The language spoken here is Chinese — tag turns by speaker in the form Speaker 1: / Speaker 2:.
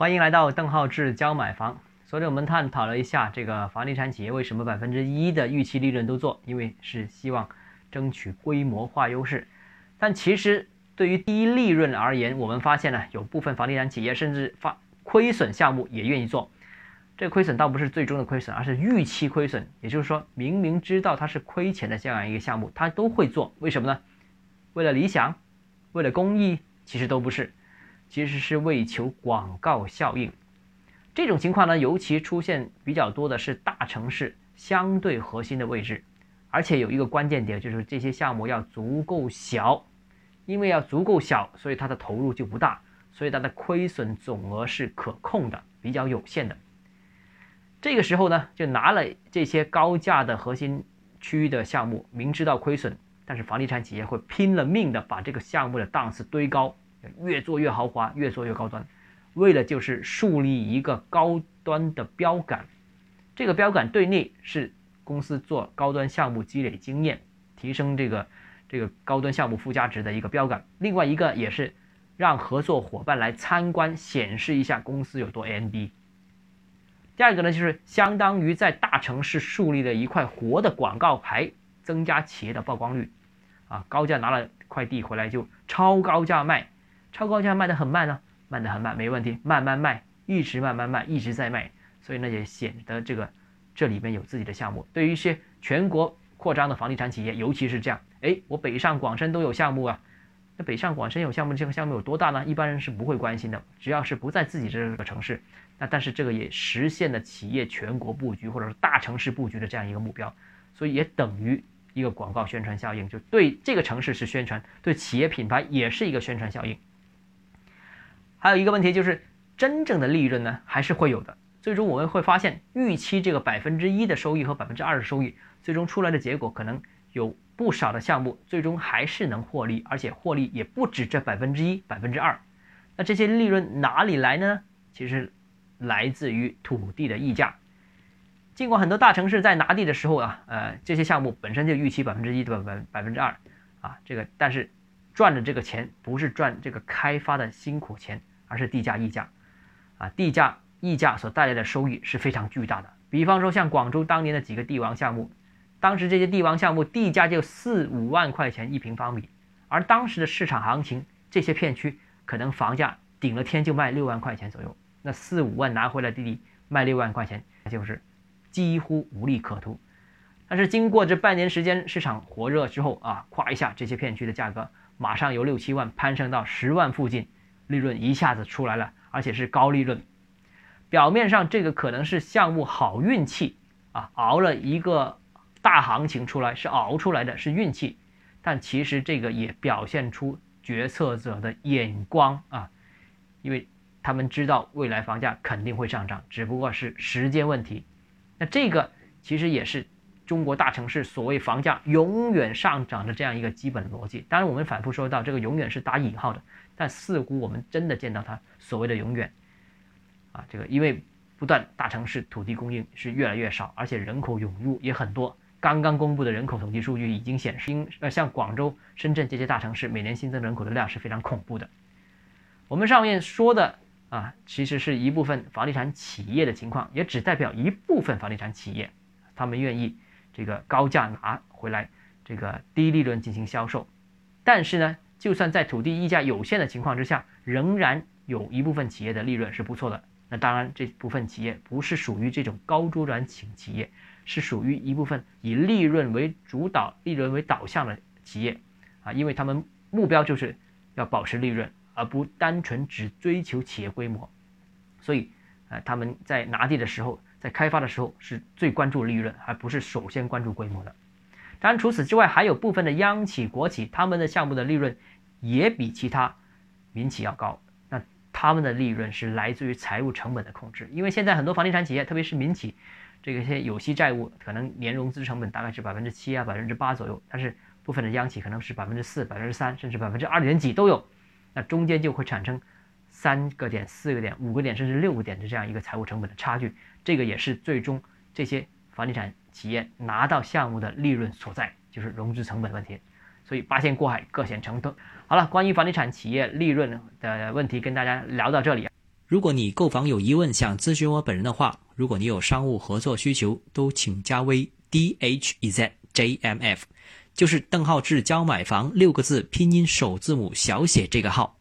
Speaker 1: 欢迎来到邓浩志教买房。昨天我们探讨了一下这个房地产企业为什么百分之一的预期利润都做，因为是希望争取规模化优势。但其实对于低利润而言，我们发现呢，有部分房地产企业甚至发亏损项目也愿意做。这亏损倒不是最终的亏损，而是预期亏损。也就是说明明知道它是亏钱的这样一个项目，它都会做。为什么呢？为了理想，为了公益，其实都不是，其实是为求广告效应。这种情况呢，尤其出现比较多的是大城市相对核心的位置，而且有一个关键点，就是这些项目要足够小，因为要足够小，所以它的投入就不大，所以它的亏损总额是可控的，比较有限的。这个时候呢，就拿了这些高价的核心区域的项目，明知道亏损，但是房地产企业会拼了命的把这个项目的档次堆高，越做越豪华，越做越高端。为了就是树立一个高端的标杆，这个标杆对内是公司做高端项目积累经验，提升这个这个高端项目附加值的一个标杆。另外一个也是让合作伙伴来参观，显示一下公司有多 N B。第二个呢，就是相当于在大城市树立了一块活的广告牌，增加企业的曝光率。啊，高价拿了块地回来就超高价卖，超高价卖的很慢呢。卖得很慢，没问题，慢慢卖，一直慢慢卖，一直在卖，所以呢也显得这个这里面有自己的项目。对于一些全国扩张的房地产企业，尤其是这样，哎，我北上广深都有项目啊，那北上广深有项目，这个项目有多大呢？一般人是不会关心的，只要是不在自己这个城市，那但是这个也实现了企业全国布局或者是大城市布局的这样一个目标，所以也等于一个广告宣传效应，就对这个城市是宣传，对企业品牌也是一个宣传效应。还有一个问题就是，真正的利润呢还是会有的。最终我们会发现，预期这个百分之一的收益和百分之二的收益，最终出来的结果可能有不少的项目最终还是能获利，而且获利也不止这百分之一、百分之二。那这些利润哪里来呢？其实来自于土地的溢价。尽管很多大城市在拿地的时候啊，呃，这些项目本身就预期百分之一的百百分之二啊，这个但是赚的这个钱不是赚这个开发的辛苦钱。而是地价溢价，啊，地价溢价所带来的收益是非常巨大的。比方说，像广州当年的几个地王项目，当时这些地王项目地价就四五万块钱一平方米，而当时的市场行情，这些片区可能房价顶了天就卖六万块钱左右。那四五万拿回来地地卖六万块钱，那就是几乎无利可图。但是经过这半年时间市场火热之后啊，咵一下这些片区的价格马上由六七万攀升到十万附近。利润一下子出来了，而且是高利润。表面上这个可能是项目好运气啊，熬了一个大行情出来，是熬出来的，是运气。但其实这个也表现出决策者的眼光啊，因为他们知道未来房价肯定会上涨，只不过是时间问题。那这个其实也是中国大城市所谓房价永远上涨的这样一个基本逻辑。当然，我们反复说到这个“永远”是打引号的。但似乎我们真的见到它所谓的永远，啊，这个因为不断大城市土地供应是越来越少，而且人口涌入也很多。刚刚公布的人口统计数据已经显示，呃，像广州、深圳这些大城市每年新增人口的量是非常恐怖的。我们上面说的啊，其实是一部分房地产企业的情况，也只代表一部分房地产企业，他们愿意这个高价拿回来，这个低利润进行销售，但是呢。就算在土地溢价有限的情况之下，仍然有一部分企业的利润是不错的。那当然，这部分企业不是属于这种高周转型企业，是属于一部分以利润为主导、利润为导向的企业啊，因为他们目标就是要保持利润，而不单纯只追求企业规模。所以，呃，他们在拿地的时候，在开发的时候是最关注利润，而不是首先关注规模的。当然，除此之外，还有部分的央企、国企，他们的项目的利润也比其他民企要高。那他们的利润是来自于财务成本的控制，因为现在很多房地产企业，特别是民企，这个些有息债务可能年融资成本大概是百分之七啊、百分之八左右，但是部分的央企可能是百分之四、百分之三，甚至百分之二点几都有。那中间就会产生三个点、四个点、五个点，甚至六个点的这样一个财务成本的差距，这个也是最终这些房地产。企业拿到项目的利润所在就是融资成本问题，所以八仙过海各显成特。好了，关于房地产企业利润的问题跟大家聊到这里。如果你购房有疑问，想咨询我本人的话，如果你有商务合作需求，都请加微 d h e z j m f，就是邓浩志教买房六个字拼音首字母小写这个号。